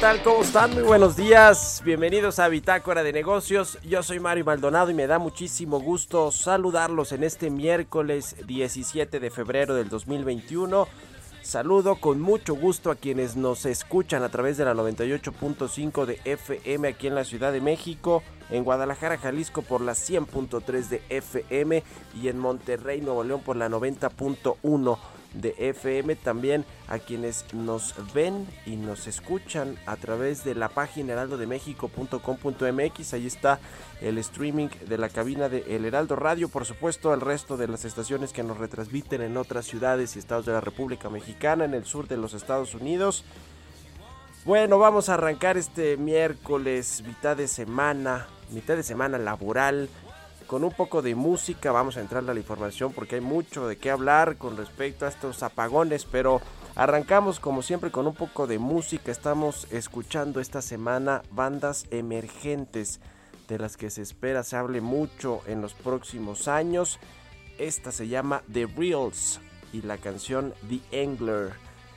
Tal? ¿Cómo están? Muy buenos días. Bienvenidos a Bitácora de Negocios. Yo soy Mario Maldonado y me da muchísimo gusto saludarlos en este miércoles 17 de febrero del 2021. Saludo con mucho gusto a quienes nos escuchan a través de la 98.5 de FM aquí en la Ciudad de México, en Guadalajara, Jalisco por la 100.3 de FM y en Monterrey, Nuevo León por la 90.1 de FM, también a quienes nos ven y nos escuchan a través de la página heraldodemexico.com.mx, ahí está el streaming de la cabina de El Heraldo Radio, por supuesto el resto de las estaciones que nos retransmiten en otras ciudades y estados de la República Mexicana, en el sur de los Estados Unidos. Bueno, vamos a arrancar este miércoles, mitad de semana, mitad de semana laboral, con un poco de música. Vamos a entrar a la información porque hay mucho de qué hablar con respecto a estos apagones, pero arrancamos como siempre con un poco de música. Estamos escuchando esta semana bandas emergentes de las que se espera se hable mucho en los próximos años. Esta se llama The Reals y la canción The Angler.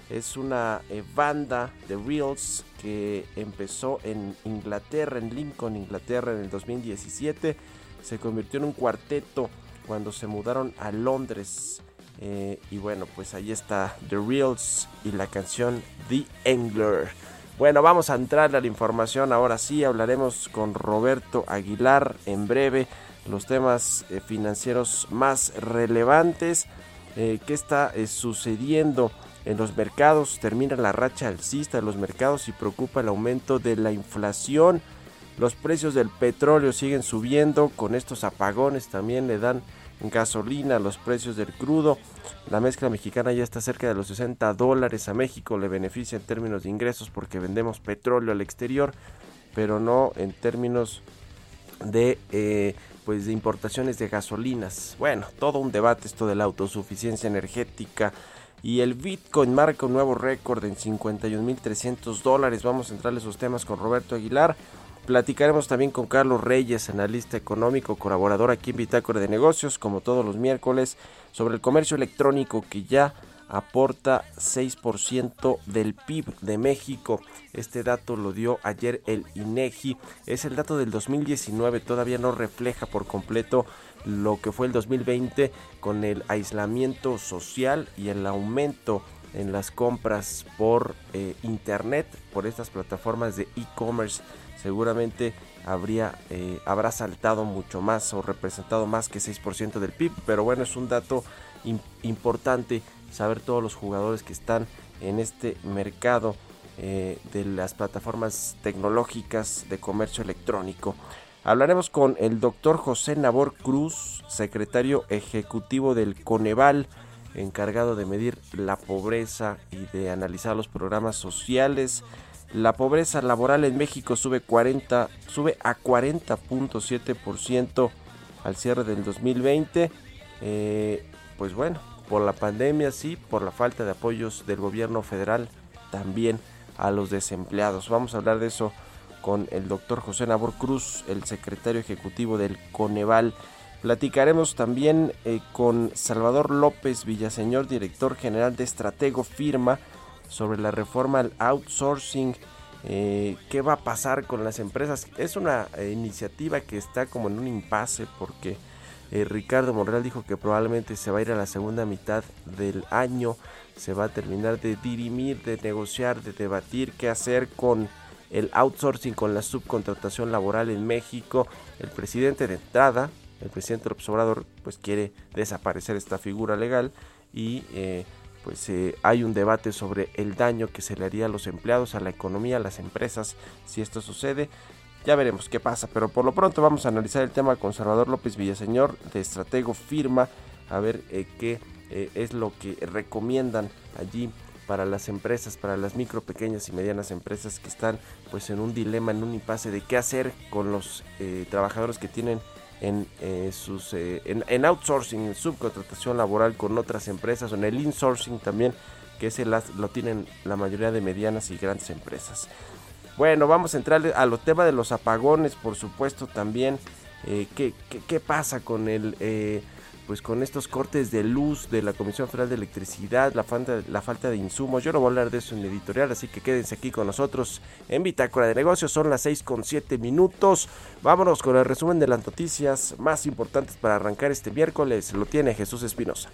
Es una eh, banda de Reels que empezó en Inglaterra, en Lincoln, Inglaterra en el 2017 se convirtió en un cuarteto cuando se mudaron a Londres. Eh, y bueno, pues ahí está The Reals y la canción The Angler. Bueno, vamos a entrar a la información. Ahora sí, hablaremos con Roberto Aguilar en breve. Los temas eh, financieros más relevantes. Eh, ¿Qué está sucediendo en los mercados? Termina la racha alcista de los mercados y preocupa el aumento de la inflación. Los precios del petróleo siguen subiendo, con estos apagones también le dan gasolina los precios del crudo. La mezcla mexicana ya está cerca de los 60 dólares a México, le beneficia en términos de ingresos porque vendemos petróleo al exterior, pero no en términos de eh, pues de importaciones de gasolinas. Bueno, todo un debate esto de la autosuficiencia energética. Y el Bitcoin marca un nuevo récord en 51.300 dólares. Vamos a entrar a esos temas con Roberto Aguilar. Platicaremos también con Carlos Reyes, analista económico, colaborador aquí en Bitácora de Negocios, como todos los miércoles, sobre el comercio electrónico que ya aporta 6% del PIB de México. Este dato lo dio ayer el INEGI. Es el dato del 2019, todavía no refleja por completo lo que fue el 2020 con el aislamiento social y el aumento en las compras por eh, internet, por estas plataformas de e-commerce seguramente habría eh, habrá saltado mucho más o representado más que 6% del PIB, pero bueno, es un dato im- importante saber todos los jugadores que están en este mercado eh, de las plataformas tecnológicas de comercio electrónico. Hablaremos con el doctor José Nabor Cruz, secretario ejecutivo del Coneval, encargado de medir la pobreza y de analizar los programas sociales. La pobreza laboral en México sube 40, sube a 40.7% al cierre del 2020. Eh, pues bueno, por la pandemia, sí, por la falta de apoyos del gobierno federal también a los desempleados. Vamos a hablar de eso con el doctor José Nabor Cruz, el secretario ejecutivo del Coneval. Platicaremos también eh, con Salvador López Villaseñor, director general de Estratego Firma, sobre la reforma al outsourcing. Eh, ¿Qué va a pasar con las empresas? Es una eh, iniciativa que está como en un impasse porque Ricardo Monreal dijo que probablemente se va a ir a la segunda mitad del año, se va a terminar de dirimir, de negociar, de debatir qué hacer con el outsourcing, con la subcontratación laboral en México. El presidente de entrada, el presidente López Obrador, pues quiere desaparecer esta figura legal y eh, pues eh, hay un debate sobre el daño que se le haría a los empleados, a la economía, a las empresas, si esto sucede. Ya veremos qué pasa, pero por lo pronto vamos a analizar el tema con Salvador López Villaseñor de Estratego Firma, a ver eh, qué es lo que recomiendan allí para las empresas, para las micro, pequeñas y medianas empresas que están pues en un dilema, en un impasse de qué hacer con los trabajadores que tienen en, eh, sus, eh, en, outsourcing, en subcontratación laboral con otras empresas o en el insourcing también, que ese lo tienen la mayoría de medianas y grandes empresas. Bueno, vamos a entrar a los temas de los apagones, por supuesto también. Eh, ¿qué, qué, pasa con el pues con estos cortes de luz de la Comisión Federal de Electricidad, la falta, la falta de insumos. Yo no voy a hablar de eso en editorial, así que quédense aquí con nosotros en Bitácora de Negocios. Son las 6 con 7 minutos. Vámonos con el resumen de las noticias más importantes para arrancar este miércoles. Lo tiene Jesús Espinosa.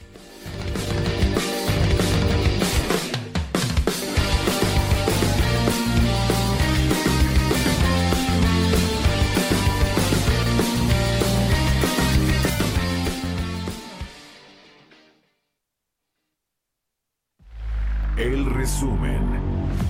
resumen.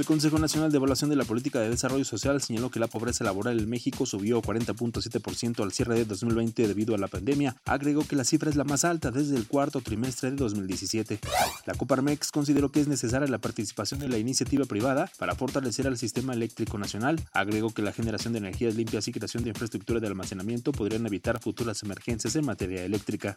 El Consejo Nacional de Evaluación de la Política de Desarrollo Social señaló que la pobreza laboral en México subió 40.7% al cierre de 2020 debido a la pandemia. Agregó que la cifra es la más alta desde el cuarto trimestre de 2017. La Coparmex consideró que es necesaria la participación de la iniciativa privada para fortalecer al sistema eléctrico nacional. Agregó que la generación de energías limpias y creación de infraestructura de almacenamiento podrían evitar futuras emergencias en materia eléctrica.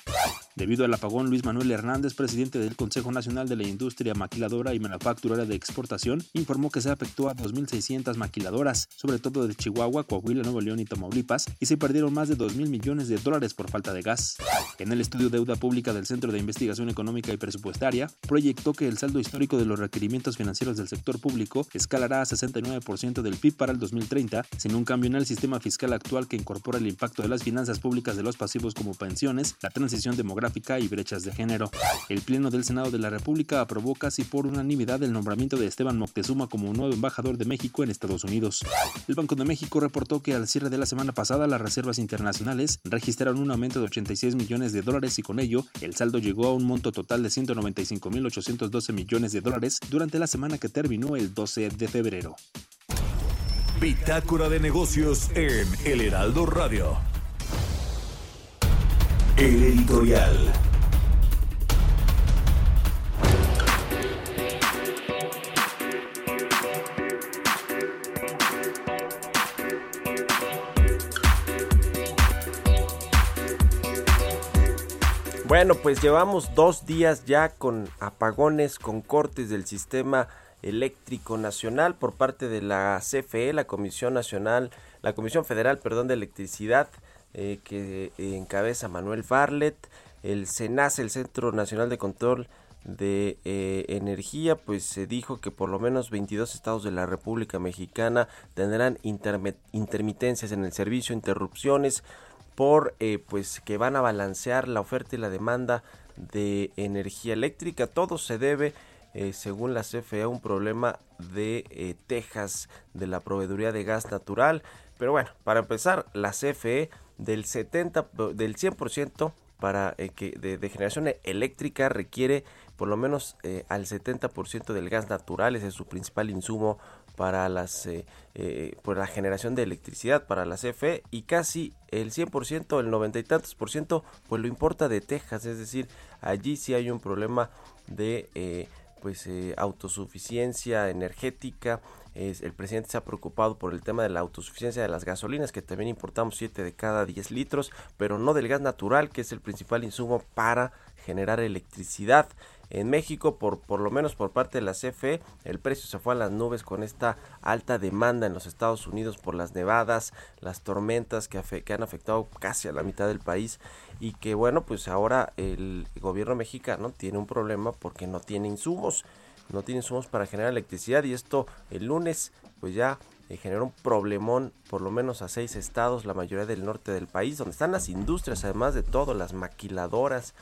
Debido al apagón, Luis Manuel Hernández, presidente del Consejo Nacional de la Industria Maquiladora y Manufacturera de Exportación, informó informó que se afectó a 2.600 maquiladoras, sobre todo de Chihuahua, Coahuila, Nuevo León y Tamaulipas, y se perdieron más de 2.000 millones de dólares por falta de gas. En el estudio Deuda Pública del Centro de Investigación Económica y Presupuestaria, proyectó que el saldo histórico de los requerimientos financieros del sector público escalará a 69% del PIB para el 2030, sin un cambio en el sistema fiscal actual que incorpora el impacto de las finanzas públicas de los pasivos como pensiones, la transición demográfica y brechas de género. El Pleno del Senado de la República aprobó casi por unanimidad el nombramiento de Esteban Moctezuma como nuevo embajador de México en Estados Unidos. El Banco de México reportó que al cierre de la semana pasada las reservas internacionales registraron un aumento de 86 millones de dólares y con ello el saldo llegó a un monto total de 195.812 millones de dólares durante la semana que terminó el 12 de febrero. Bitácora de negocios en El Heraldo Radio. El editorial. Bueno, pues llevamos dos días ya con apagones, con cortes del sistema eléctrico nacional por parte de la CFE, la Comisión Nacional, la Comisión Federal, perdón, de Electricidad, eh, que encabeza Manuel Barlet, el CENAS, el Centro Nacional de Control de eh, Energía, pues se dijo que por lo menos 22 estados de la República Mexicana tendrán intermitencias en el servicio, interrupciones, por eh, pues que van a balancear la oferta y la demanda de energía eléctrica. Todo se debe, eh, según la CFE, a un problema de eh, Texas, de la proveeduría de gas natural. Pero bueno, para empezar, la CFE del 70, del 100% para que de, generación eléctrica requiere por lo menos al 70% del gas natural, ese es su principal insumo para las eh, eh, la generación de electricidad para la CFE y casi el 100%, el 90 y tantos por ciento, pues lo importa de Texas, es decir, allí sí hay un problema de eh, pues autosuficiencia energética es, el presidente se ha preocupado por el tema de la autosuficiencia de las gasolinas, que también importamos 7 de cada 10 litros, pero no del gas natural, que es el principal insumo para generar electricidad. En México, por, por lo menos por parte de la CFE, el precio se fue a las nubes con esta alta demanda en los Estados Unidos por las nevadas, las tormentas que, que han afectado casi a la mitad del país y que bueno, pues ahora el gobierno mexicano tiene un problema porque no tiene insumos, no tiene insumos para generar electricidad y esto el lunes pues ya eh, generó un problemón por lo menos a seis estados, la mayoría del norte del país, donde están las industrias, además de todo, las maquiladoras,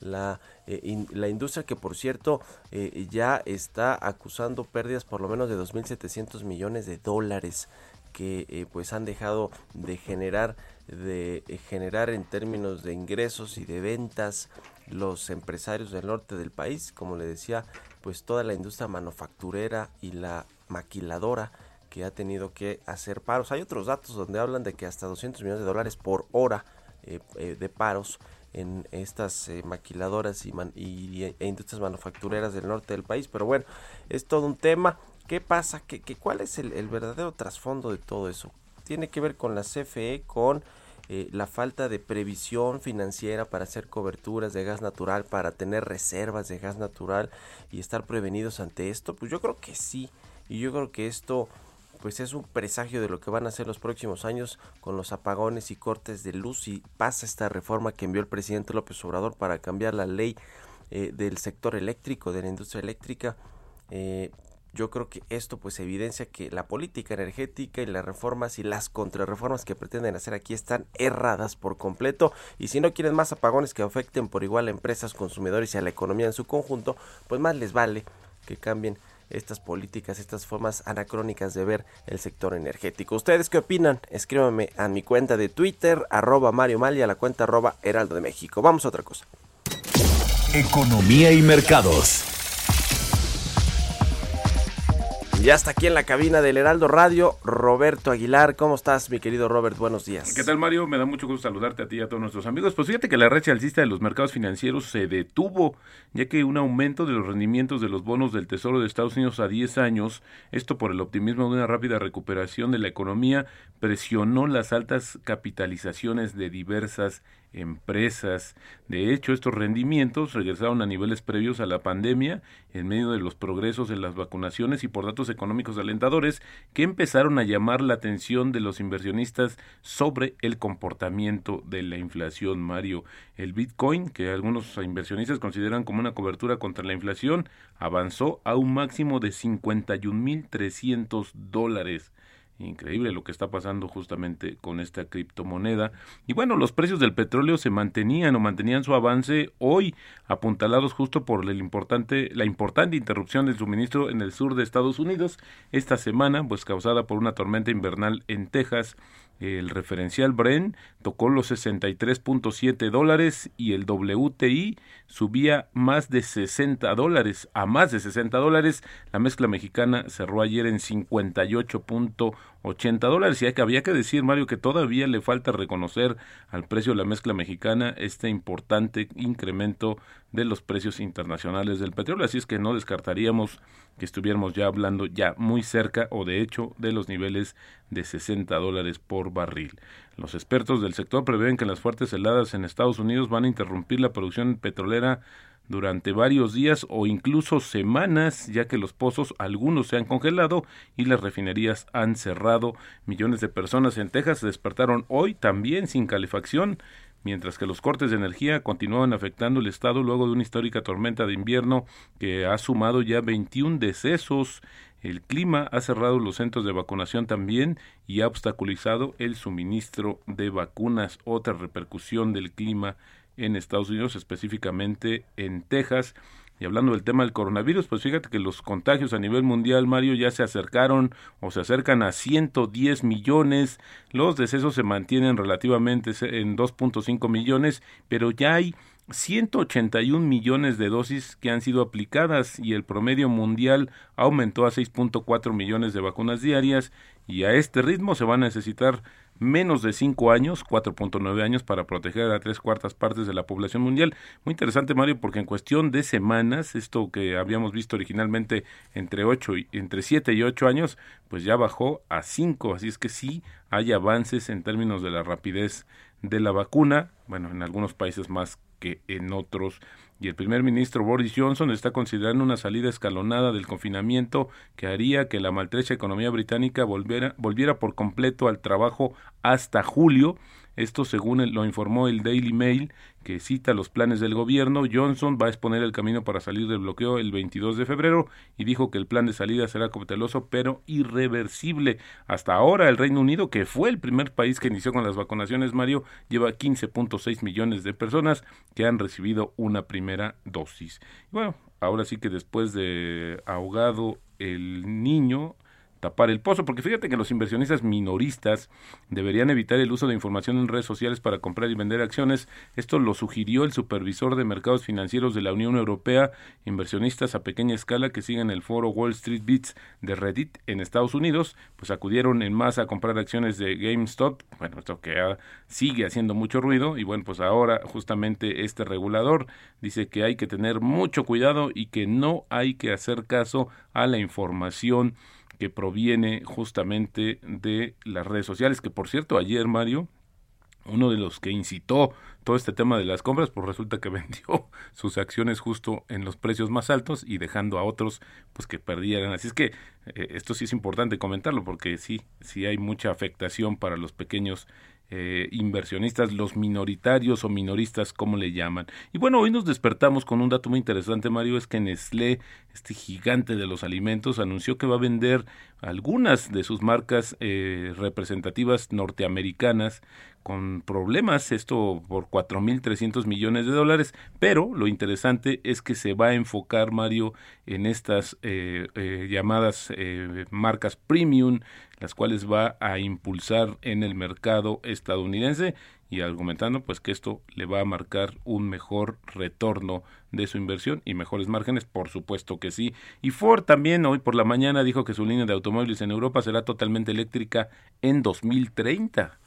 la, eh, la industria que por cierto eh, ya está acusando pérdidas por lo menos de 2.700 millones de dólares que pues han dejado de generar de generar en términos de ingresos y de ventas los empresarios del norte del país. Como le decía pues toda la industria manufacturera y la maquiladora que ha tenido que hacer paros hay otros datos donde hablan de que hasta 200 millones de dólares por hora de paros en estas eh, maquiladoras y, e industrias manufactureras del norte del país. Pero bueno, es todo un tema. ¿Qué pasa? ¿Qué, cuál es el, verdadero trasfondo de todo eso? Tiene que ver con la CFE, con eh, la falta de previsión financiera para hacer coberturas de gas natural, para tener reservas de gas natural y estar prevenidos ante esto. Pues yo creo que sí. Y yo creo que esto pues es un presagio de lo que van a ser los próximos años con los apagones y cortes de luz y pasa esta reforma que envió el presidente López Obrador para cambiar la ley eh, del sector eléctrico, de la industria eléctrica. Eh, yo creo que esto pues evidencia que la política energética y las reformas y las contrarreformas que pretenden hacer aquí están erradas por completo y si no quieren más apagones que afecten por igual a empresas, consumidores y a la economía en su conjunto, pues más les vale que cambien estas políticas, estas formas anacrónicas de ver el sector energético. ¿Ustedes qué opinan? Escríbanme a mi cuenta de Twitter, arroba Mario Mal y a la cuenta arroba Heraldo de México. Vamos a otra cosa. Economía y mercados. Ya está aquí en la cabina del Heraldo Radio, Roberto Aguilar. ¿Cómo estás, mi querido Robert? Buenos días. ¿Qué tal, Mario? Me da mucho gusto saludarte a ti y a todos nuestros amigos. Pues fíjate que la racha alcista de los mercados financieros se detuvo, ya que un aumento de los rendimientos de los bonos del Tesoro de Estados Unidos a 10 años, esto por el optimismo de una rápida recuperación de la economía, presionó las altas capitalizaciones de diversas. De hecho, estos rendimientos regresaron a niveles previos a la pandemia en medio de los progresos en las vacunaciones y por datos económicos alentadores que empezaron a llamar la atención de los inversionistas sobre el comportamiento de la inflación, Mario. El Bitcoin, que algunos inversionistas consideran como una cobertura contra la inflación, avanzó a un máximo de 51.300 dólares. Increíble lo que está pasando justamente con esta criptomoneda. Y bueno, los precios del petróleo se mantenían o mantenían su avance hoy, apuntalados justo por el importante, la importante interrupción del suministro en el sur de Estados Unidos esta semana, pues causada por una tormenta invernal en Texas el referencial Bren tocó los 63.7 dólares y el WTI subía más de 60 dólares a más de 60 dólares. La mezcla mexicana cerró ayer en 58.80 dólares. Y que, había que decir, Mario, que todavía le falta reconocer al precio de la mezcla mexicana este importante incremento de los precios internacionales del petróleo. Así es que no descartaríamos que estuviéramos ya hablando ya muy cerca o de hecho de los niveles de 60 dólares por barril. Los expertos del sector prevén que las fuertes heladas en Estados Unidos van a interrumpir la producción petrolera durante varios días o incluso semanas, ya que los pozos algunos se han congelado y las refinerías han cerrado. Millones de personas en Texas se despertaron hoy también sin calefacción mientras que los cortes de energía continuaban afectando el estado luego de una histórica tormenta de invierno que ha sumado ya 21 decesos. El clima ha cerrado los centros de vacunación también y ha obstaculizado el suministro de vacunas. Otra repercusión del clima en Estados Unidos, específicamente en Texas, y hablando del tema del coronavirus, pues fíjate que los contagios a nivel mundial, Mario, ya se acercaron o se acercan a 110 millones. Los decesos se mantienen relativamente en 2.5 millones, pero ya hay 181 millones de dosis que han sido aplicadas y el promedio mundial aumentó a 6.4 millones de vacunas diarias y a este ritmo se van a necesitar menos de 5 años, 4.9 años, para proteger a tres cuartas partes de la población mundial. Muy interesante, Mario, porque en cuestión de semanas, esto que habíamos visto originalmente entre, 8 y, entre 7 y 8 años, pues ya bajó a 5. Así es que sí hay avances en términos de la rapidez de la vacuna, bueno, en algunos países más que en otros. Y el primer ministro Boris Johnson está considerando una salida escalonada del confinamiento que haría que la maltrecha economía británica volviera, volviera por completo al trabajo hasta julio esto según lo informó el Daily Mail, que cita los planes del gobierno. Johnson va a exponer el camino para salir del bloqueo el 22 de febrero y dijo que el plan de salida será cauteloso pero irreversible. Hasta ahora el Reino Unido, que fue el primer país que inició con las vacunaciones, Mario, lleva 15.6 millones de personas que han recibido una primera dosis. Bueno, ahora sí que después de ahogado el niño, tapar el pozo, porque fíjate que los inversionistas minoristas deberían evitar el uso de información en redes sociales para comprar y vender acciones. Esto lo sugirió el supervisor de mercados financieros de la Unión Europea, inversionistas a pequeña escala que siguen el foro Wall Street Beats de Reddit en Estados Unidos, pues acudieron en masa a comprar acciones de GameStop, bueno, esto que sigue haciendo mucho ruido y bueno, pues ahora justamente este regulador dice que hay que tener mucho cuidado y que no hay que hacer caso a la información que proviene justamente de las redes sociales, que por cierto ayer Mario, uno de los que incitó todo este tema de las compras, pues resulta que vendió sus acciones justo en los precios más altos y dejando a otros pues que perdieran. Así es que eh, esto sí es importante comentarlo porque sí, sí hay mucha afectación para los pequeños eh, inversionistas, los minoritarios o minoristas, como le llaman. Y bueno, hoy nos despertamos con un dato muy interesante, Mario, es que Nestlé, este gigante de los alimentos, anunció que va a vender algunas de sus marcas eh, representativas norteamericanas con problemas, esto por 4.300 millones de dólares, pero lo interesante es que se va a enfocar, Mario, en estas eh, eh, llamadas eh, marcas premium, las cuales va a impulsar en el mercado estadounidense y argumentando pues que esto le va a marcar un mejor retorno de su inversión y mejores márgenes, por supuesto que sí. Y Ford también hoy por la mañana dijo que su línea de automóviles en Europa será totalmente eléctrica en 2030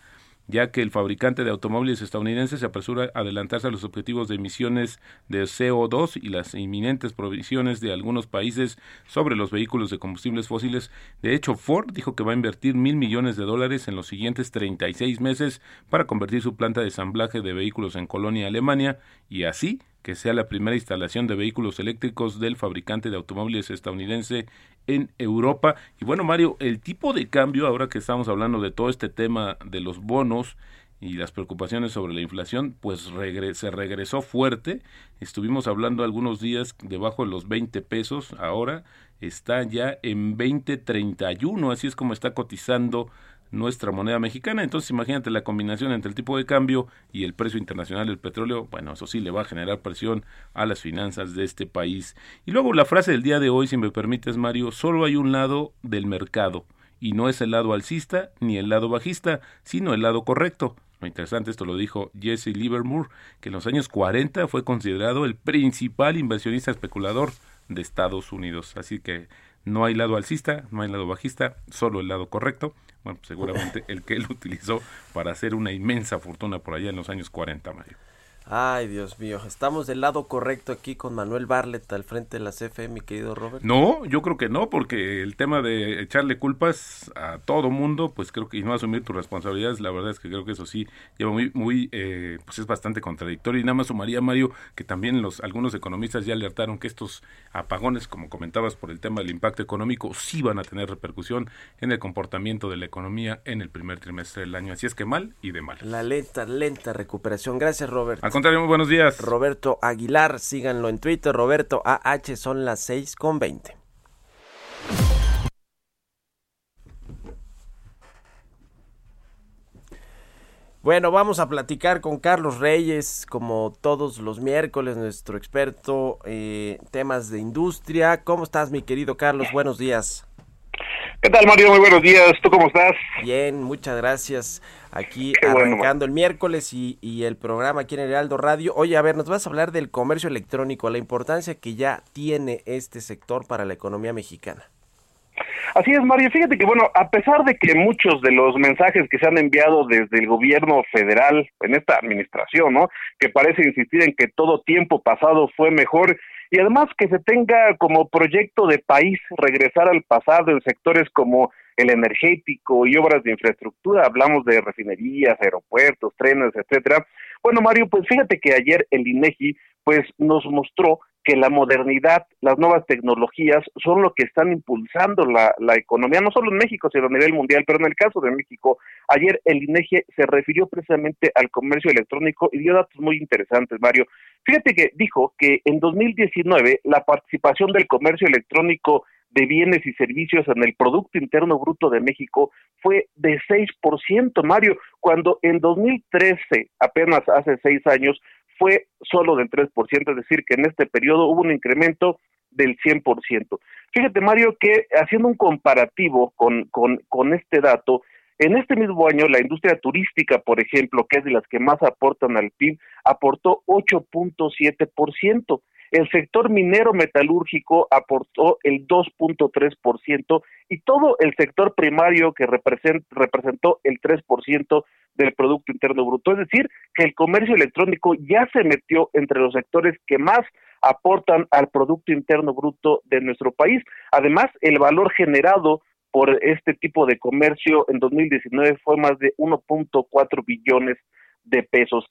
ya que el fabricante de automóviles estadounidense se apresura a adelantarse a los objetivos de emisiones de CO2 y las inminentes provisiones de algunos países sobre los vehículos de combustibles fósiles. De hecho, Ford dijo que va a invertir mil millones de dólares en los siguientes 36 meses para convertir su planta de ensamblaje de vehículos en Colonia, Alemania, y así que sea la primera instalación de vehículos eléctricos del fabricante de automóviles estadounidense en Europa. Y bueno, Mario, el tipo de cambio, ahora que estamos hablando de todo este tema de los bonos y las preocupaciones sobre la inflación, pues se regresó fuerte. Estuvimos hablando algunos días debajo de los 20 pesos, ahora está ya en 20.31, así es como está cotizando nuestra moneda mexicana. Entonces imagínate la combinación entre el tipo de cambio y el precio internacional del petróleo, bueno, eso sí le va a generar presión a las finanzas de este país. Y luego la frase del día de hoy, si me permites Mario, solo hay un lado del mercado y no es el lado alcista ni el lado bajista, sino el lado correcto. Lo interesante, esto lo dijo Jesse Livermore, que en los años 40 fue considerado el principal inversionista especulador de Estados Unidos. Así que no hay lado alcista, no hay lado bajista, solo el lado correcto. Bueno, pues seguramente el que él utilizó para hacer una inmensa fortuna por allá en los años 40, Mario. Ay, Dios mío, estamos del lado correcto aquí con Manuel Barlet al frente de la CFE, mi querido Robert. No, yo creo que no, porque el tema de echarle culpas a todo mundo, pues creo que y no asumir tus responsabilidades, la verdad es que creo que eso sí lleva muy, muy, eh, pues es bastante contradictorio. Y nada más sumaría, Mario, que también los algunos economistas ya alertaron que estos apagones, como comentabas, por el tema del impacto económico, sí van a tener repercusión en el comportamiento de la economía en el primer trimestre del año. Así es que mal y de mal. La lenta, lenta recuperación. Gracias, Robert contrario, muy buenos días. Roberto Aguilar, síganlo en Twitter, Roberto AH, son las 6 con 20. Bueno, vamos a platicar con Carlos Reyes, como todos los miércoles, nuestro experto en temas de industria. ¿Cómo estás, mi querido Carlos? Buenos días. ¿Qué tal, Mario? Muy buenos días. ¿Tú cómo estás? Bien, muchas gracias. Aquí arrancando el miércoles y, y, el programa aquí en el Heraldo Radio. Oye, a ver, nos vas a hablar del comercio electrónico, la importancia que ya tiene este sector para la economía mexicana. Así es, Mario. Fíjate que, bueno, a pesar de que muchos de los mensajes que se han enviado desde el gobierno federal en esta administración, ¿no? Que parece insistir en que todo tiempo pasado fue mejor y además que se tenga como proyecto de país regresar al pasado en sectores como el energético y obras de infraestructura, hablamos de refinerías, aeropuertos, trenes, etcétera. Bueno, Mario, pues fíjate que ayer el INEGI pues nos mostró que la modernidad, las nuevas tecnologías son lo que están impulsando la, la economía, no solo en México, sino a nivel mundial, pero en el caso de México, ayer el INEGI se refirió precisamente al comercio electrónico y dio datos muy interesantes, Mario. Fíjate que dijo que en 2019 la participación del comercio electrónico de bienes y servicios en el Producto Interno Bruto de México fue de 6%, Mario, cuando en 2013, apenas hace seis años, fue solo del 3%, es decir, que en este periodo hubo un incremento del 100%. Fíjate, Mario, que haciendo un comparativo con, con, con este dato, en este mismo año, la industria turística, por ejemplo, que es de las que más aportan al PIB, aportó 8.7%. El sector minero metalúrgico aportó el 2.3% y todo el sector primario que representó el 3% del Producto Interno Bruto. Es decir, que el comercio electrónico ya se metió entre los sectores que más aportan al Producto Interno Bruto de nuestro país. Además, el valor generado por este tipo de comercio en 2019 fue más de 1.4 billones de pesos.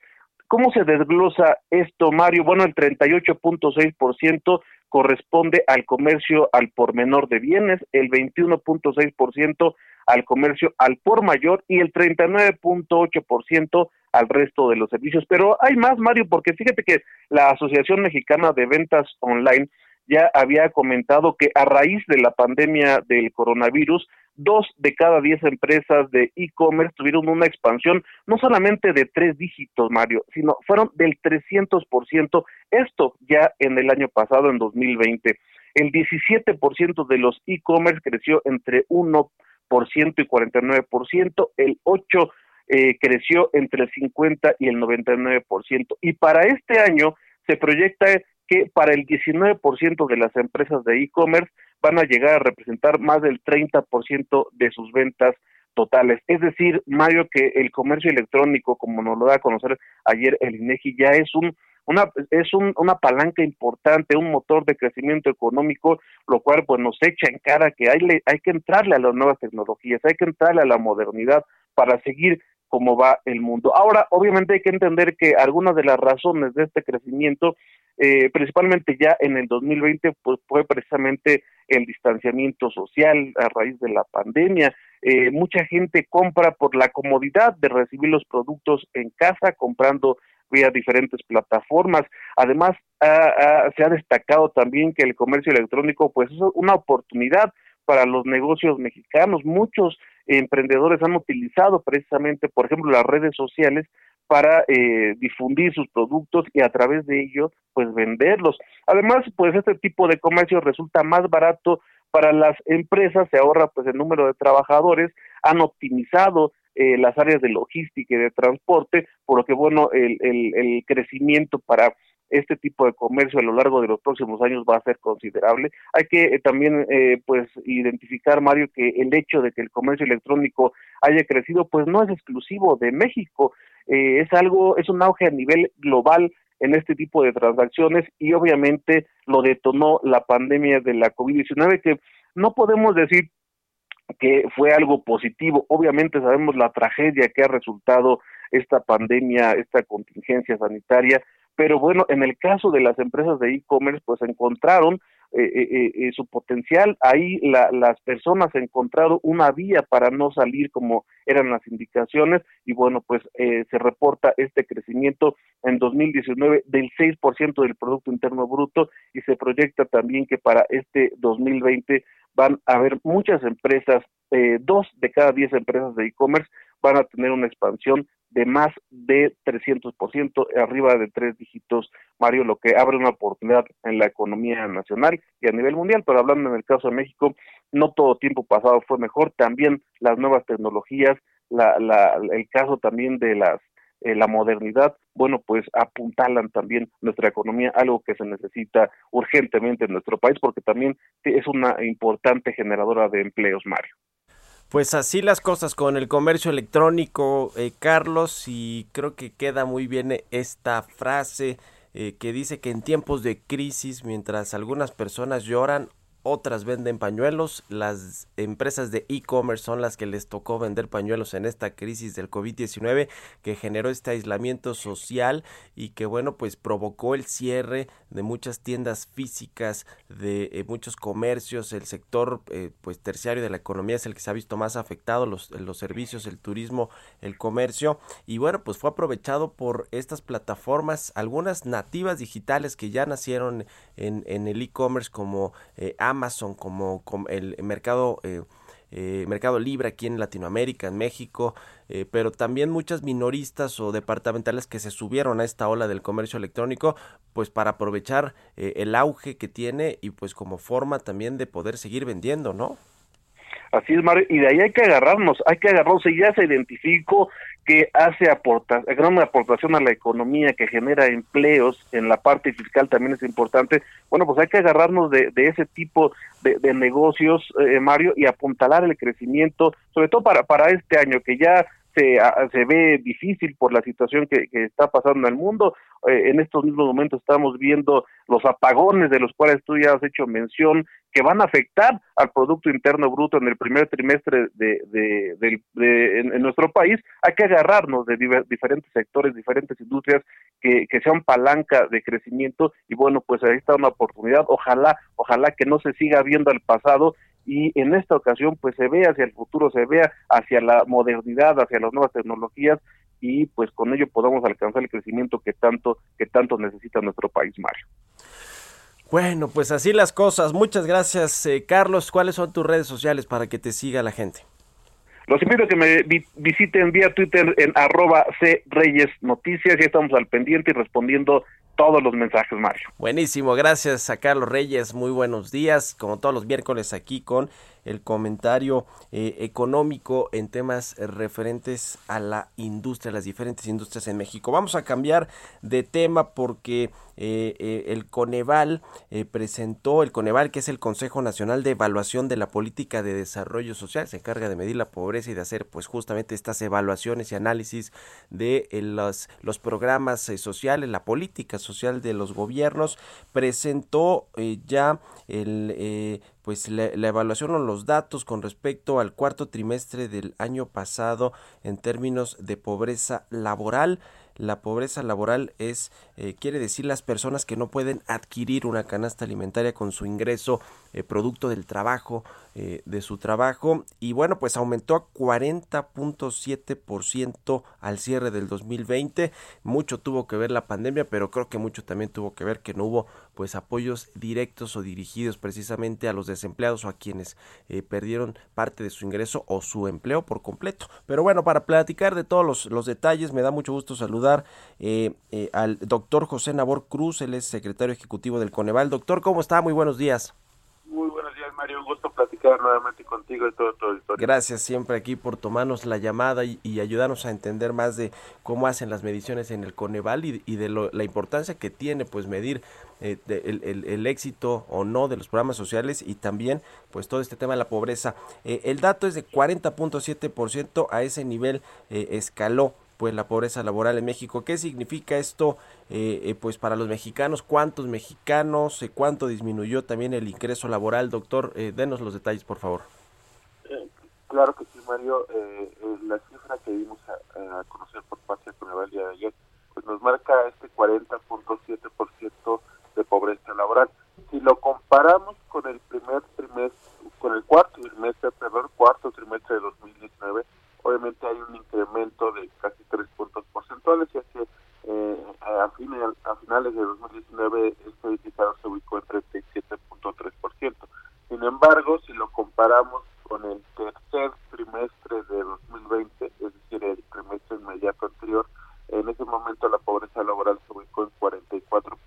¿Cómo se desglosa esto, Mario? Bueno, el 38.6% corresponde al comercio al por menor de bienes, el 21.6% al comercio al por mayor y el 39.8% al resto de los servicios. Pero hay más, Mario, porque fíjate que la Asociación Mexicana de Ventas Online ya había comentado que a raíz de la pandemia del coronavirus, dos de cada diez empresas de e-commerce tuvieron una expansión no solamente de tres dígitos, Mario, sino fueron del 300%, esto ya en el año pasado, en 2020. El 17% de los e-commerce creció entre 1% y 49%, el 8% eh, creció entre el 50 y el 99%. Y para este año se proyecta que para el 19% de las empresas de e-commerce van a llegar a representar más del 30% de sus ventas totales. Es decir, Mario, que el comercio electrónico, como nos lo da a conocer ayer el INEGI, ya es un una es un, una palanca importante, un motor de crecimiento económico, lo cual pues nos echa en cara que hay, hay que entrarle a las nuevas tecnologías, hay que entrarle a la modernidad para seguir cómo va el mundo. Ahora, obviamente hay que entender que algunas de las razones de este crecimiento eh, principalmente ya en el 2020, pues fue precisamente el distanciamiento social a raíz de la pandemia. Eh, mucha gente compra por la comodidad de recibir los productos en casa, comprando vía diferentes plataformas. Además, se ha destacado también que el comercio electrónico, pues es una oportunidad para los negocios mexicanos. Muchos emprendedores han utilizado precisamente, por ejemplo, las redes sociales para eh, difundir sus productos y a través de ello pues venderlos. Además, pues este tipo de comercio resulta más barato para las empresas, se ahorra pues el número de trabajadores, han optimizado eh, las áreas de logística y de transporte, por lo que bueno, el, el, el crecimiento para este tipo de comercio a lo largo de los próximos años va a ser considerable. Hay que eh, también eh, pues identificar Mario que el hecho de que el comercio electrónico haya crecido pues no es exclusivo de México, eh, es algo es un auge a nivel global en este tipo de transacciones y obviamente lo detonó la pandemia de la COVID-19 que no podemos decir que fue algo positivo. Obviamente sabemos la tragedia que ha resultado esta pandemia, esta contingencia sanitaria, pero bueno, en el caso de las empresas de e-commerce, pues encontraron eh, eh, eh, su potencial, ahí las personas encontraron una vía para no salir como eran las indicaciones. Y bueno, pues se reporta este crecimiento en 2019 del 6% del Producto Interno Bruto. Y se proyecta también que para este 2020 van a haber muchas empresas, dos de cada diez empresas de e-commerce van a tener una expansión de más de 300%, arriba de tres dígitos, Mario, lo que abre una oportunidad en la economía nacional y a nivel mundial, pero hablando en el caso de México, no todo tiempo pasado fue mejor, también las nuevas tecnologías, la, la, el caso también de las eh, la modernidad, bueno, pues apuntalan también nuestra economía, algo que se necesita urgentemente en nuestro país porque también es una importante generadora de empleos, Mario. Pues así las cosas con el comercio electrónico, eh, Carlos, y creo que queda muy bien esta frase eh, que dice que en tiempos de crisis, mientras algunas personas lloran, otras venden pañuelos. Las empresas de e-commerce son las que les tocó vender pañuelos en esta crisis del COVID-19 que generó este aislamiento social y que bueno pues provocó el cierre de muchas tiendas físicas, de eh, muchos comercios. El sector eh, pues terciario de la economía es el que se ha visto más afectado, los, los servicios, el turismo, el comercio y bueno pues fue aprovechado por estas plataformas, algunas nativas digitales que ya nacieron en, en el e-commerce como eh, Amazon, como, el mercado, eh, eh, mercado libre aquí en Latinoamérica, en México, eh, pero también muchas minoristas o departamentales que se subieron a esta ola del comercio electrónico, pues para aprovechar el auge que tiene y pues como forma también de poder seguir vendiendo, ¿no? Así es, Mario, y de ahí hay que agarrarnos, hay que agarrarnos, y ya se identificó que hace aporta, gran aportación a la economía, que genera empleos, en la parte fiscal también es importante, bueno, pues hay que agarrarnos de, ese tipo de, de negocios, eh, Mario, y apuntalar el crecimiento, sobre todo para, para este año, que ya se, se ve difícil por la situación que, que está pasando en el mundo. Eh, en estos mismos momentos estamos viendo los apagones de los cuales tú ya has hecho mención que van a afectar al Producto Interno Bruto en el primer trimestre de, de, de, en, nuestro país. Hay que agarrarnos de diferentes sectores, diferentes industrias que, que sean palanca de crecimiento y bueno, pues ahí está una oportunidad. Ojalá, ojalá que no se siga viendo al pasado y en esta ocasión pues se ve hacia el futuro, se vea hacia la modernidad, hacia las nuevas tecnologías y pues con ello podamos alcanzar el crecimiento que tanto que tanto necesita nuestro país, Mario. Bueno, pues así las cosas. Muchas gracias, eh, Carlos. ¿Cuáles son tus redes sociales para que te siga la gente? Los invito a que me visiten vía Twitter en arroba C Reyes Noticias. Ya estamos al pendiente y respondiendo todos los mensajes, Mario. Buenísimo, gracias a Carlos Reyes. Muy buenos días. Como todos los miércoles aquí con el comentario eh, económico en temas referentes a la industria, las diferentes industrias en México. Vamos a cambiar de tema porque eh, eh, el Coneval presentó, el Coneval que es el Consejo Nacional de Evaluación de la Política de Desarrollo Social, se encarga de medir la pobreza y de hacer pues justamente estas evaluaciones y análisis de los, los programas sociales, la política social de los gobiernos, presentó ya el pues la, evaluación o los datos con respecto al cuarto trimestre del año pasado en términos de pobreza laboral. La pobreza laboral es, eh, quiere decir, las personas que no pueden adquirir una canasta alimentaria con su ingreso eh, producto del trabajo, eh, de su trabajo. Y bueno, pues aumentó a 40.7% al cierre del 2020. Mucho tuvo que ver la pandemia, pero creo que mucho también tuvo que ver que no hubo pues apoyos directos o dirigidos precisamente a los desempleados o a quienes perdieron parte de su ingreso o su empleo por completo. Pero bueno, para platicar de todos los, los detalles, me da mucho gusto saludar eh, eh, al doctor José Nabor Cruz, él es secretario ejecutivo del Coneval. Doctor, ¿cómo está? Muy buenos días. Muy buenos días, Mario. Un gusto platicar nuevamente contigo y todo tu auditorio. Gracias siempre aquí por tomarnos la llamada y, ayudarnos a entender más de cómo hacen las mediciones en el Coneval y, de la importancia que tiene pues medir eh, el, éxito o no de los programas sociales y también pues todo este tema de la pobreza. el dato es de 40.7%, a ese nivel escaló pues la pobreza laboral en México. ¿Qué significa esto eh, eh, pues para los mexicanos? ¿Cuántos mexicanos? Eh, ¿Cuánto disminuyó también el ingreso laboral? Doctor, denos los detalles, por favor. claro que sí, Mario. la cifra que dimos a, conocer por parte de Coneval de ayer pues nos marca este 40.7% pobreza laboral. Si lo comparamos con el primer trimestre, con el cuarto trimestre, perdón, cuarto trimestre de 2019, obviamente hay un incremento de casi tres puntos porcentuales, ya que eh, a, finales de 2019 este indicador se ubicó en 37.3%. Sin embargo, si lo comparamos con el tercer trimestre de 2020, es decir, el trimestre inmediato anterior, en ese momento la pobreza laboral se ubicó en 44.5% y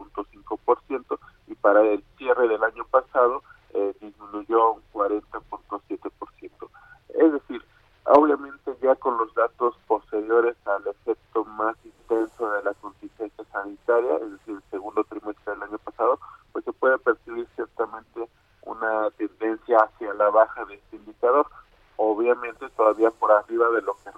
para el cierre del año pasado eh, disminuyó un 40.7%. Es decir, obviamente ya con los datos posteriores al efecto más intenso de la contingencia sanitaria, es decir, el segundo trimestre del año pasado, pues se puede percibir ciertamente una tendencia hacia la baja de este indicador, obviamente todavía por arriba de lo que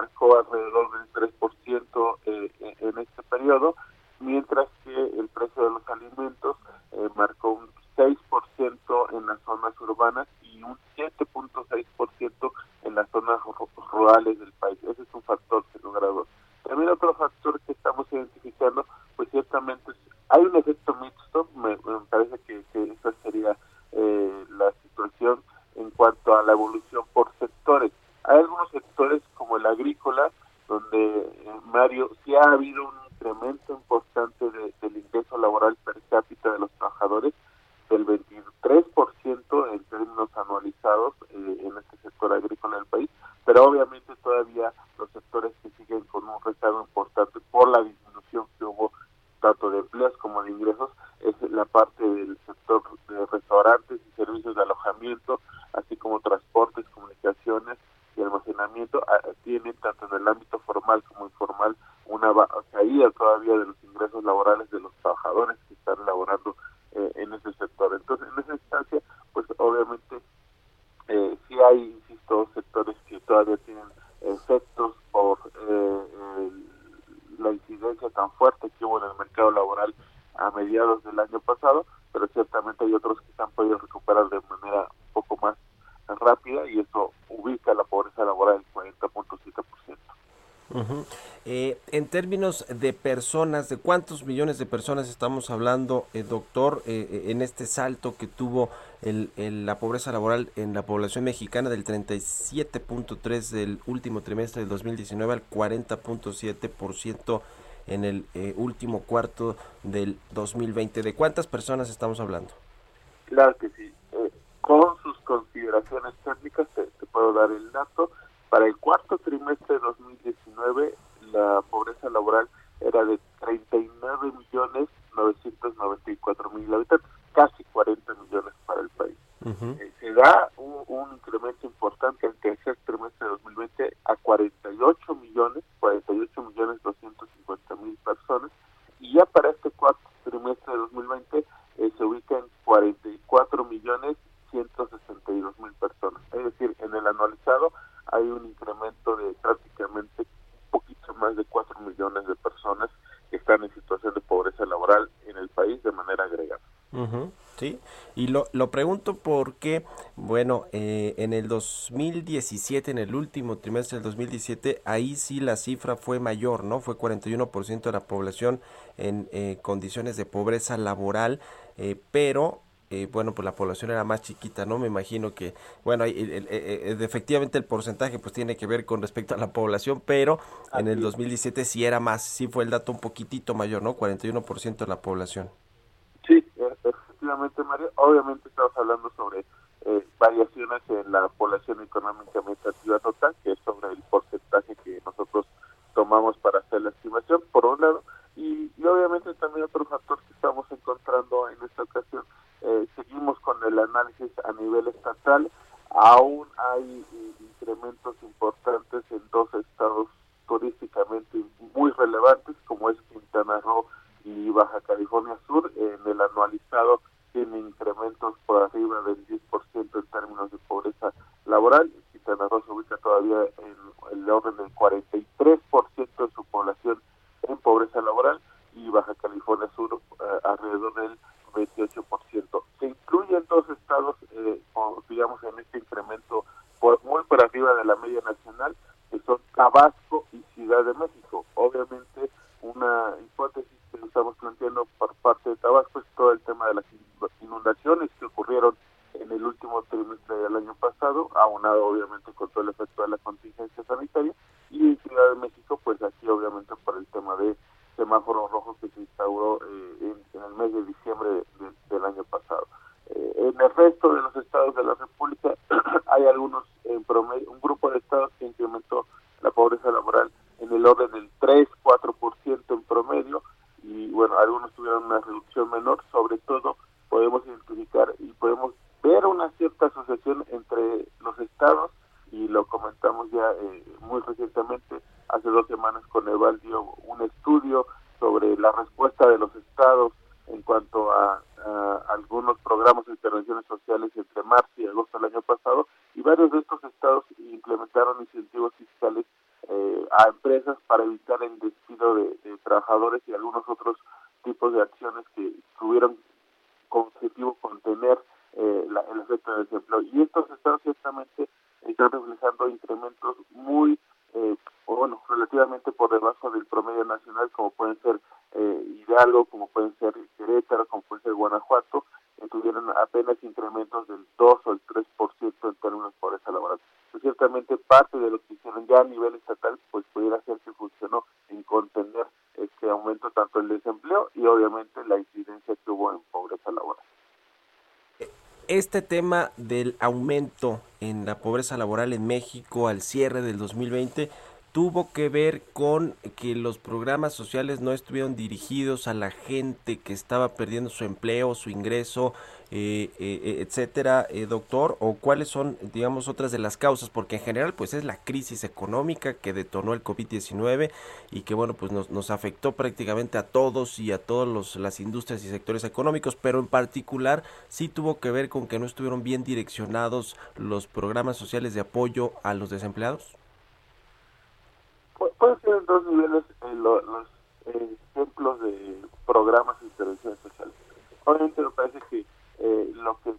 marcó alrededor del 3% eh, en este periodo, mientras que el precio de los alimentos eh, marcó un 6% en las zonas urbanas y un 7.6% en las zonas rurales del país. Ese es un factor, sin lugar También otro factor que estamos identificando, pues ciertamente hay un efecto mixto, me, parece que, esa sería eh, la situación en cuanto a la evolución por sectores. Hay algunos sectores como el agrícola, donde eh, Mario sí ha habido un incremento importante del ingreso laboral per cápita de los trabajadores, del 23% en términos anualizados eh, en este sector agrícola del país, pero obviamente todavía los sectores que siguen con un rezago importante por la disminución que hubo tanto de empleos como de ingresos es la parte del sector de restaurantes y servicios de alojamiento, así como transportes, comunicaciones y almacenamiento, ah, tienen tanto en el ámbito formal como informal una caída todavía de los ingresos laborales de los trabajadores que están laborando eh, en ese sector. Entonces, en esa instancia, pues obviamente eh, sí hay, insisto, sectores que todavía tienen efectos por eh, la incidencia tan fuerte que hubo en el mercado laboral a mediados del año pasado, pero ciertamente hay otros que se han podido recuperar de manera un poco más rápida y eso ubica la pobreza laboral en 40.7%. Eh, en términos de personas, ¿de cuántos millones de personas estamos hablando, eh, doctor, eh, en este salto que tuvo el, la pobreza laboral en la población mexicana del 37.3 del último trimestre del 2019 al 40.7% en el último cuarto del 2020? ¿De cuántas personas estamos hablando? Claro que sí. con sus consideraciones técnicas, te puedo dar el dato para el cuarto trimestre de 2019, la pobreza laboral era de 39 millones 994 mil habitantes, casi 40 millones para el país. Eh, se da un, un, incremento importante el tercer trimestre de 2020 a 48 millones, 48 millones 250 mil personas, y ya para este cuarto trimestre de 2020 eh, se ubica en 44 millones 162 mil personas. Es decir, en el anualizado hay un incremento de prácticamente más de 4 millones de personas que están en situación de pobreza laboral en el país de manera agregada. sí, y lo, lo pregunto porque, bueno, eh, en el 2017, en el último trimestre del 2017, ahí sí la cifra fue mayor, ¿no? Fue 41% de la población en eh, condiciones de pobreza laboral, eh, pero eh, bueno, pues la población era más chiquita, ¿no? Me imagino que, bueno, efectivamente el porcentaje pues tiene que ver con respecto a la población, pero en el 2017 sí era más, sí fue el dato un poquitito mayor, ¿no? 41% de la población. Sí, efectivamente, María. Obviamente estamos hablando sobre eh, variaciones en la población económicamente activa total, que es sobre el porcentaje que nosotros tomamos para hacer la estimación, por un lado, y, y obviamente también otro factor que estamos encontrando en esta ocasión eh, seguimos con el análisis a nivel estatal. Aún hay incrementos importantes en dos estados turísticamente muy relevantes, como es Quintana Roo y Baja California Sur. En el anualizado tiene incrementos por arriba del 10% en términos de pobreza laboral. Quintana Roo se ubica todavía en el orden del 43% de su población en pobreza laboral y Baja California Sur eh, alrededor del 28%. Se incluyen dos estados, eh, digamos, en este incremento por, muy por arriba de la media nacional, que son Tabasco y Ciudad de México. Obviamente, una hipótesis que estamos planteando por parte de Tabasco es todo el tema de las inundaciones que ocurrieron en el último trimestre del año pasado, aunado obviamente con todo el efecto de la contingencia sanitaria, y en Ciudad de México, pues aquí obviamente por el tema de semáforo rojo que se instauró eh, en, el mes de diciembre del año pasado. Eh, en el resto de los estados de la República hay algunos, en promedio, un grupo de estados que incrementó la pobreza laboral en el orden del 3-4% en promedio y bueno, algunos tuvieron una reducción menor, sobre todo podemos identificar y podemos ver una cierta asociación entre los estados y lo comentamos ya eh, muy recientemente, hace dos semanas con Eval dio un estudio sobre la respuesta de los estados en cuanto a, algunos programas de intervenciones sociales entre marzo y agosto del año pasado y varios de estos estados implementaron incentivos fiscales eh, a empresas para evitar el despido de, trabajadores y algunos otros tipos de acciones que tuvieron como objetivo contener eh, el efecto del desempleo. Y estos estados ciertamente están reflejando incrementos muy, eh, bueno, relativamente por debajo del promedio como pueden ser eh, Hidalgo, como pueden ser Querétaro, como puede ser Guanajuato, tuvieron apenas incrementos del 2 o el 3% en términos de pobreza laboral. Pues ciertamente parte de lo que hicieron ya a nivel estatal, pues pudiera ser que funcionó en contener este aumento tanto el desempleo y obviamente la incidencia que hubo en pobreza laboral este tema del aumento en la pobreza laboral en México al cierre del 2020 tuvo que ver con que los programas sociales no estuvieron dirigidos a la gente que estaba perdiendo su empleo, su ingreso, eh, eh, etcétera, eh, doctor? ¿O cuáles son, digamos, otras de las causas? Porque en general, pues es la crisis económica que detonó el COVID-19 y que, bueno, pues nos, nos, afectó prácticamente a todos y a todas las industrias y sectores económicos, pero en particular sí tuvo que ver con que no estuvieron bien direccionados los programas sociales de apoyo a los desempleados. Pueden ser en dos niveles los ejemplos de programas de intervenciones sociales. Obviamente me parece que eh, lo que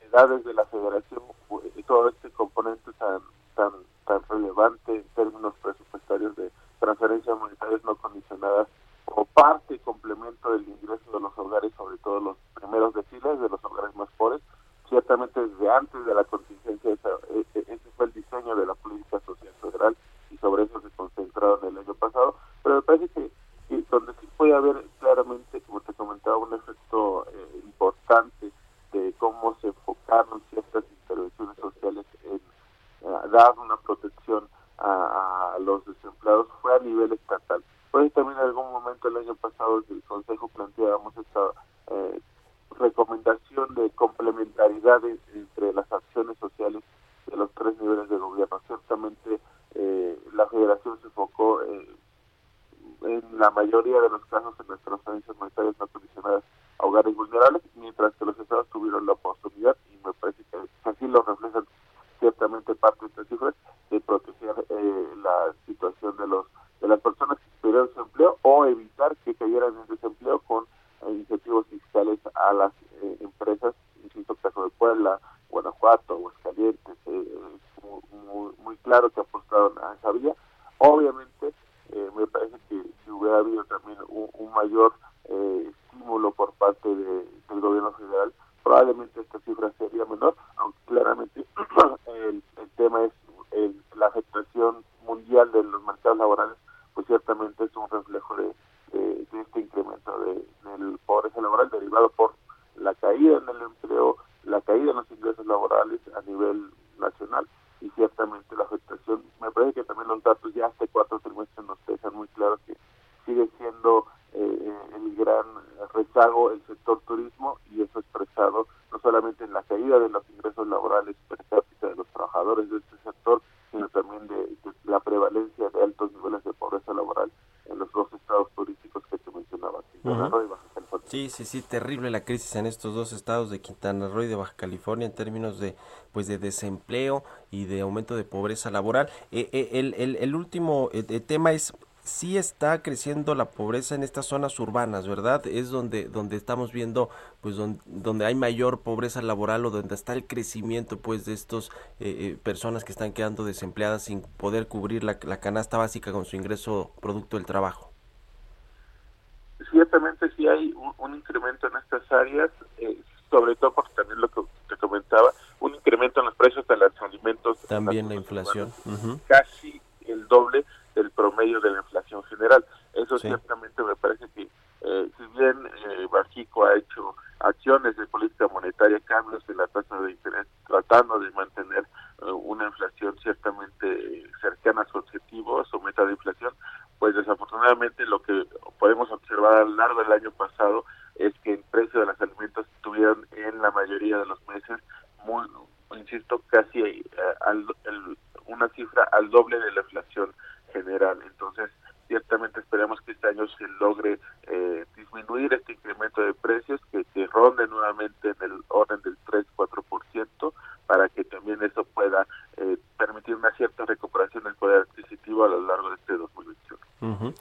se da desde la federación, eh, todo este componente tan, tan, tan relevante en términos presupuestarios de transferencias monetarias no condicionadas como parte y complemento del ingreso de los hogares, sobre todo los primeros deciles de los hogares más pobres, ciertamente desde antes de la contingencia, e, e, ese fue el diseño de la política social federal y sobre eso se concentraron el año pasado, pero me parece que, donde sí puede haber claramente, como te comentaba, un efecto eh, importante de cómo se enfocaron ciertas intervenciones sociales en eh, dar una protección a, los desempleados fue a nivel estatal. Pues también en algún momento el año pasado el Consejo planteábamos esta eh, recomendación de complementariedad entre las acciones sociales de los tres niveles de gobierno. Ciertamente eh, la federación se enfocó en la mayoría de los casos en nuestras transferencias monetarias no condicionadas a hogares vulnerables, mientras que los estados tuvieron la oportunidad, y me parece que así lo reflejan ciertamente parte de estas cifras, de proteger eh, la situación de los de las personas que perdieron su empleo o evitar que cayeran en desempleo con eh, incentivos fiscales a las eh, empresas, insisto, caso de Puebla, Guanajuato, Aguascalientes, eh, muy, muy, claro que apostaron a esa vía. Obviamente, me parece que si hubiera habido también un mayor eh, estímulo por parte de, del gobierno federal, probablemente esta cifra sería menor, aunque claramente el, tema es la afectación mundial de los mercados laborales, pues ciertamente es un reflejo de, este incremento de, del pobreza laboral derivado por la caída en el empleo, la caída en los ingresos laborales a nivel nacional y ciertamente la afectación. Me parece que también los datos ya hace cuatro trimestres nos dejan muy claro que sigue siendo eh, el gran rezago el sector turismo y eso expresado no solamente en la caída de los ingresos laborales per cápita de los trabajadores de este sector, sino también de, la prevalencia de altos niveles de pobreza laboral en los dos estados turísticos que te mencionaba, Quintana Roo y Baja California. Sí, sí, terrible la crisis en estos dos estados de Quintana Roo y de Baja California en términos de pues de desempleo y de aumento de pobreza laboral. Eh, eh, el, el, el, último tema es sí está creciendo la pobreza en estas zonas urbanas, ¿verdad? Es donde, donde estamos viendo, pues, donde, hay mayor pobreza laboral o donde está el crecimiento, pues, de estos eh, eh, personas que están quedando desempleadas sin poder cubrir la, canasta básica con su ingreso producto del trabajo. Ciertamente un, incremento en estas áreas, eh, sobre todo porque también lo que te comentaba, un incremento en los precios de los alimentos. También la inflación. Casi el doble del promedio de la inflación general. Eso ciertamente me parece que, eh, si bien eh, Bajico ha hecho acciones de política monetaria, cambios en la tasa de interés, tratando de mantener eh, una inflación ciertamente cercana a su objetivo, a su meta de inflación, desafortunadamente lo que podemos observar a lo largo del año pasado es que el precio de los alimentos tuvieron en la mayoría de los meses, muy, insisto, casi eh, al, el, una cifra al doble de la inflación general. Entonces, ciertamente esperamos que este año se logre eh, disminuir este incremento de precios, que, que ronde nuevamente en el orden del 3-4%, para que también eso pueda eh, permitir una cierta recuperación del poder adquisitivo a lo largo de este 2021.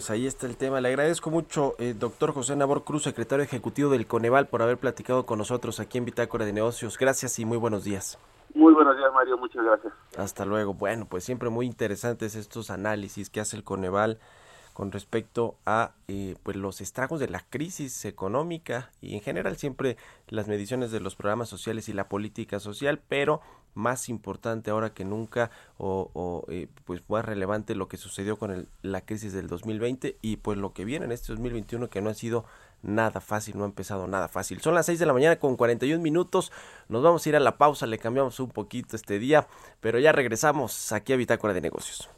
Pues ahí está el tema. Le agradezco mucho, eh, doctor José Nabor Cruz, secretario ejecutivo del Coneval, por haber platicado con nosotros aquí en Bitácora de Negocios. Gracias y muy buenos días. Muy buenos días, Mario. Muchas gracias. Hasta luego. Bueno, pues siempre muy interesantes estos análisis que hace el Coneval con respecto a eh, pues los estragos de la crisis económica y en general siempre las mediciones de los programas sociales y la política social, pero más importante ahora que nunca o, eh, pues más relevante lo que sucedió con la crisis del 2020 y pues lo que viene en este 2021 que no ha sido nada fácil, no ha empezado nada fácil. Son las 6 de la mañana con 41 minutos. Nos vamos a ir a la pausa, le cambiamos un poquito este día, pero ya regresamos aquí a Bitácora de Negocios.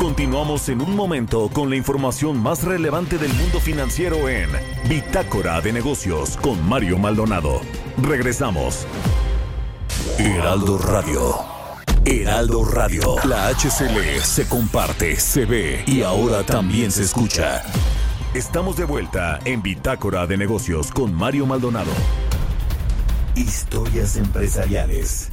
Continuamos en un momento con la información más relevante del mundo financiero en Bitácora de Negocios con Mario Maldonado. Regresamos. Heraldo Radio. Heraldo Radio. La HCL se comparte, se ve y ahora también se escucha. Estamos de vuelta en Bitácora de Negocios con Mario Maldonado. Historias empresariales.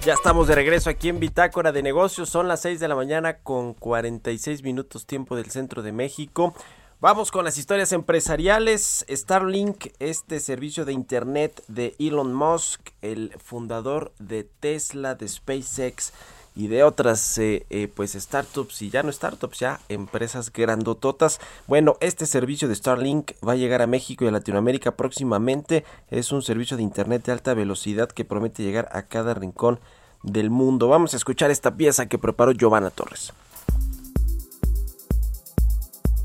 Ya estamos de regreso aquí en Bitácora de Negocios. Son las 6 de la mañana con 46 minutos tiempo del centro de México. Vamos con las historias empresariales. Starlink, este servicio de internet de Elon Musk, el fundador de Tesla, de SpaceX y de otras eh, eh, pues startups y ya no startups, ya empresas grandototas. Bueno, este servicio de Starlink va a llegar a México y a Latinoamérica próximamente. Es un servicio de internet de alta velocidad que promete llegar a cada rincón del mundo. Vamos a escuchar esta pieza que preparó Giovanna Torres.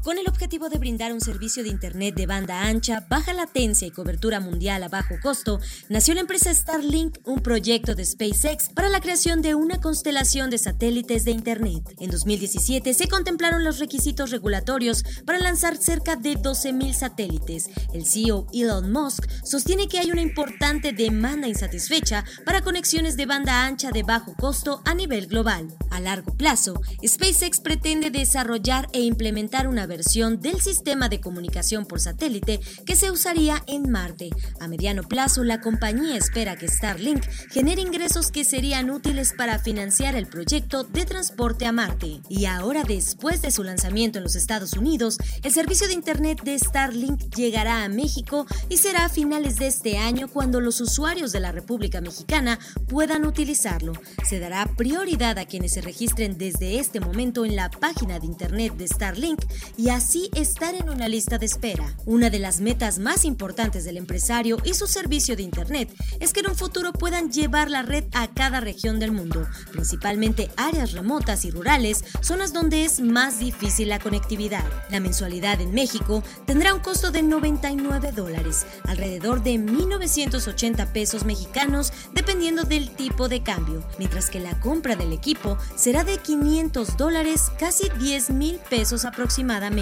Con el objetivo de brindar un servicio de Internet de banda ancha, baja latencia y cobertura mundial a bajo costo, nació la empresa Starlink, un proyecto de SpaceX para la creación de una constelación de satélites de Internet. En 2017 se contemplaron los requisitos regulatorios para lanzar cerca de 12.000 satélites. El CEO Elon Musk sostiene que hay una importante demanda insatisfecha para conexiones de banda ancha de bajo costo a nivel global. A largo plazo, SpaceX pretende desarrollar e implementar una versión del sistema de comunicación por satélite que se usaría en Marte. A mediano plazo, la compañía espera que Starlink genere ingresos que serían útiles para financiar el proyecto de transporte a Marte. Y ahora, después de su lanzamiento en los Estados Unidos, el servicio de Internet de Starlink llegará a México y será a finales de este año cuando los usuarios de la República Mexicana puedan utilizarlo. Se dará prioridad a quienes se registren desde este momento en la página de Internet de Starlink y así estar en una lista de espera. Una de las metas más importantes del empresario y su servicio de Internet es que en un futuro puedan llevar la red a cada región del mundo, principalmente áreas remotas y rurales, zonas donde es más difícil la conectividad. La mensualidad en México tendrá un costo de 99 dólares, alrededor de 1.980 pesos mexicanos, dependiendo del tipo de cambio, mientras que la compra del equipo será de 500 dólares, casi 10 mil pesos aproximadamente.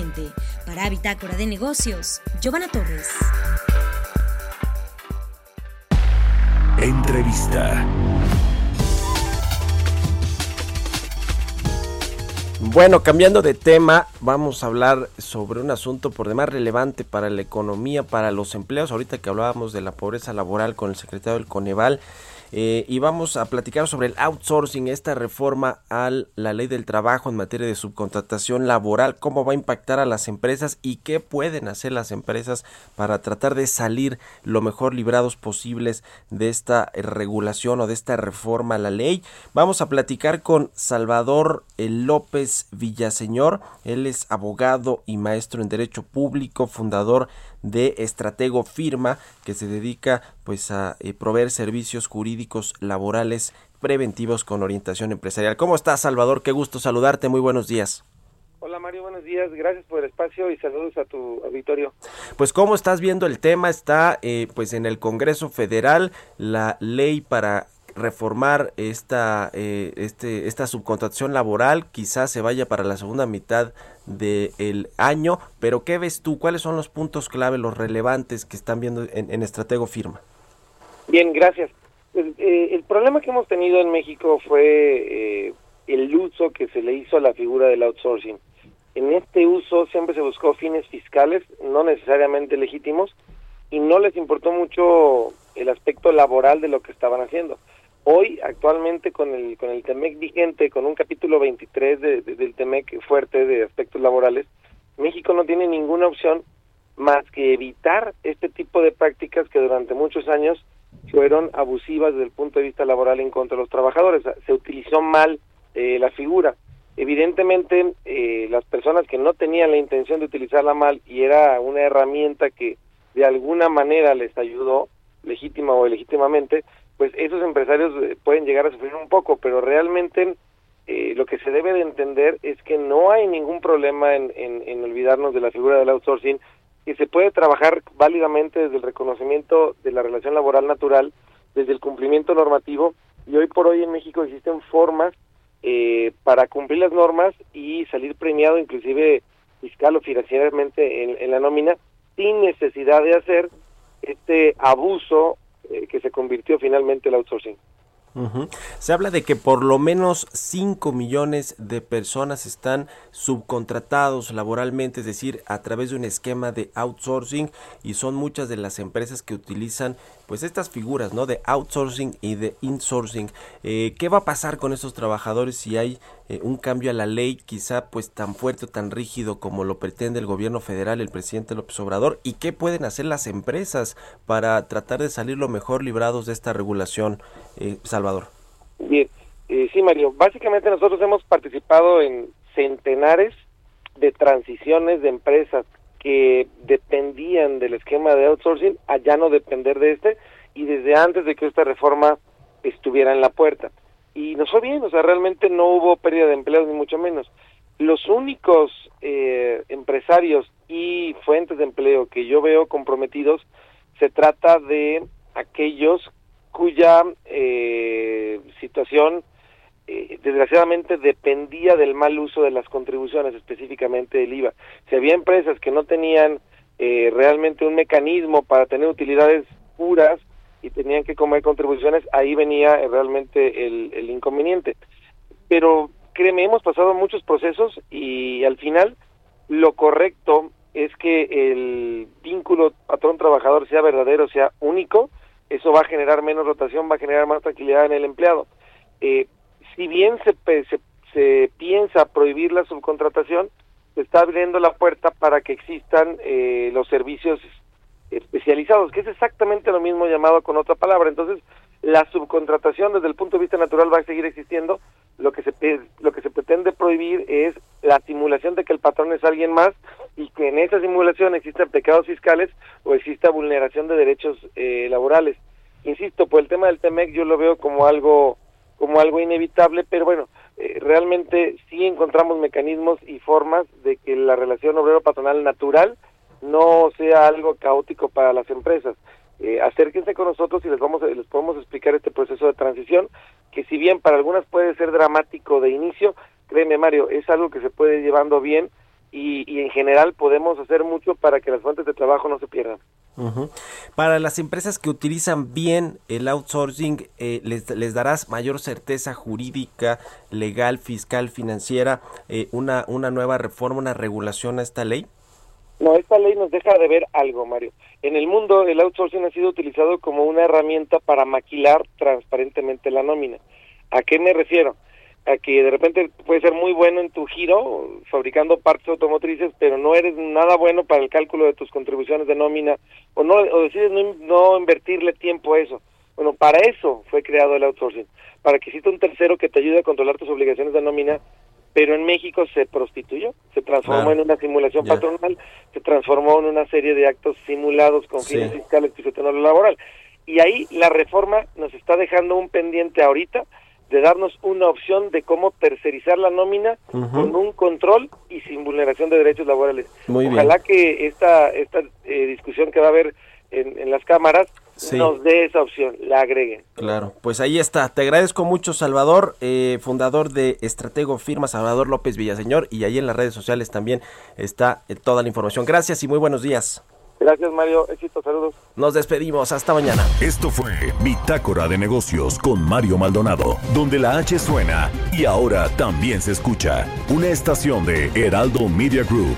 Para Bitácora de Negocios, Giovanna Torres. Entrevista. Bueno, cambiando de tema, vamos a hablar sobre un asunto por demás relevante para la economía, para los empleos. Ahorita que hablábamos de la pobreza laboral con el secretario del Coneval, eh, y vamos a platicar sobre el outsourcing, esta reforma a la ley del trabajo en materia de subcontratación laboral, cómo va a impactar a las empresas y qué pueden hacer las empresas para tratar de salir lo mejor librados posibles de esta regulación o de esta reforma a la ley. Vamos a platicar con Salvador eh, López Villaseñor, él es abogado y maestro en Derecho Público, fundador de Estratego Firma, que se dedica pues a eh, proveer servicios jurídicos laborales preventivos con orientación empresarial. ¿Cómo estás, Salvador? Qué gusto saludarte. Muy buenos días. Hola Mario, buenos días. Gracias por el espacio y saludos a tu auditorio. Pues cómo estás viendo el tema está eh, pues en el Congreso Federal la ley para reformar esta eh, este esta subcontratación laboral quizás se vaya para la segunda mitad del año pero qué ves tú cuáles son los puntos clave los relevantes que están viendo en, en Estratego Firma Bien, gracias. El, eh, el problema que hemos tenido en México fue eh, el uso que se le hizo a la figura del outsourcing. En este uso siempre se buscó fines fiscales, no necesariamente legítimos, y no les importó mucho el aspecto laboral de lo que estaban haciendo. Hoy, actualmente, con el, con el TEMEC vigente, con un capítulo 23 de, de- del TEMEC fuerte de aspectos laborales, México no tiene ninguna opción más que evitar este tipo de prácticas que durante muchos años fueron abusivas desde el punto de vista laboral en contra de los trabajadores. Se utilizó mal eh, la figura. Evidentemente, eh, las personas que no tenían la intención de utilizarla mal y era una herramienta que de alguna manera les ayudó, legítima o ilegítimamente, pues esos empresarios eh, pueden llegar a sufrir un poco, pero realmente eh, lo que se debe de entender es que no hay ningún problema en, en, en olvidarnos de la figura del outsourcing, que se puede trabajar válidamente desde el reconocimiento de la relación laboral natural, desde el cumplimiento normativo, y hoy por hoy en México existen formas eh, para cumplir las normas y salir premiado inclusive fiscal o financieramente en, la nómina sin necesidad de hacer este abuso eh, que se convirtió finalmente el outsourcing. Se habla de que por lo menos 5 millones de personas están subcontratados laboralmente, es decir, a través de un esquema de outsourcing y son muchas de las empresas que utilizan pues estas figuras, ¿no? De outsourcing y de insourcing. Eh, ¿Qué va a pasar con estos trabajadores si hay eh, un cambio a la ley quizá pues tan fuerte o tan rígido como lo pretende el gobierno federal, el presidente López Obrador? ¿Y qué pueden hacer las empresas para tratar de salir lo mejor librados de esta regulación, eh, Salvador? Bien, eh, sí, Mario. Básicamente nosotros hemos participado en centenares de transiciones de empresas que dependían del esquema de outsourcing a ya no depender de este y desde antes de que esta reforma estuviera en la puerta. Y nos fue bien, o sea, realmente no hubo pérdida de empleos ni mucho menos. Los únicos eh, empresarios y fuentes de empleo que yo veo comprometidos se trata de aquellos cuya eh, situación eh, desgraciadamente dependía del mal uso de las contribuciones, específicamente del IVA. Si había empresas que no tenían eh, realmente un mecanismo para tener utilidades puras y tenían que comer contribuciones, ahí venía eh, realmente el, inconveniente. Pero créeme, hemos pasado muchos procesos y al final lo correcto es que el vínculo patrón-trabajador sea verdadero, sea único, eso va a generar menos rotación, va a generar más tranquilidad en el empleado. Eh, si bien se, se, se piensa prohibir la subcontratación, se está abriendo la puerta para que existan eh, los servicios especializados, que es exactamente lo mismo llamado con otra palabra. Entonces, la subcontratación desde el punto de vista natural va a seguir existiendo. Lo que se lo que se pretende prohibir es la simulación de que el patrón es alguien más y que en esa simulación existen pecados fiscales o exista vulneración de derechos eh, laborales. Insisto, por el tema del TEMEC yo lo veo como algo como algo inevitable, pero bueno, eh, realmente sí encontramos mecanismos y formas de que la relación obrero-patronal natural no sea algo caótico para las empresas. Eh, acérquense con nosotros y les vamos a- les podemos explicar este proceso de transición que si bien para algunas puede ser dramático de inicio, créeme Mario, es algo que se puede ir llevando bien y, en general podemos hacer mucho para que las fuentes de trabajo no se pierdan. Para las empresas que utilizan bien el outsourcing, eh, les, les darás mayor certeza jurídica, legal, fiscal, financiera, eh, una, una nueva reforma, una regulación a esta ley. No, esta ley nos deja de ver algo, Mario. En el mundo el outsourcing ha sido utilizado como una herramienta para maquilar transparentemente la nómina. ¿A qué me refiero? A que de repente puedes ser muy bueno en tu giro, fabricando partes automotrices, pero no eres nada bueno para el cálculo de tus contribuciones de nómina, o no o decides no, no invertirle tiempo a eso. Bueno, para eso fue creado el outsourcing, para que exista un tercero que te ayude a controlar tus obligaciones de nómina, pero en México se prostituyó, se transformó Claro. en una simulación patronal, se transformó en una serie de actos simulados con Sí. fines fiscales y lo laboral. Y ahí la reforma nos está dejando un pendiente ahorita de darnos una opción de cómo tercerizar la nómina con un control y sin vulneración de derechos laborales. Muy bien. Ojalá que esta esta eh, discusión que va a haber en, en las cámaras Sí. nos dé esa opción, la agreguen. Claro, pues ahí está. Te agradezco mucho, Salvador, eh, fundador de Estratego Firma, Salvador López Villaseñor, y ahí en las redes sociales también está eh, toda la información. Gracias y muy buenos días. Gracias, Mario. Éxito, saludos. Nos despedimos. Hasta mañana. Esto fue Bitácora de Negocios con Mario Maldonado, donde la H suena y ahora también se escucha. Una estación de Heraldo Media Group.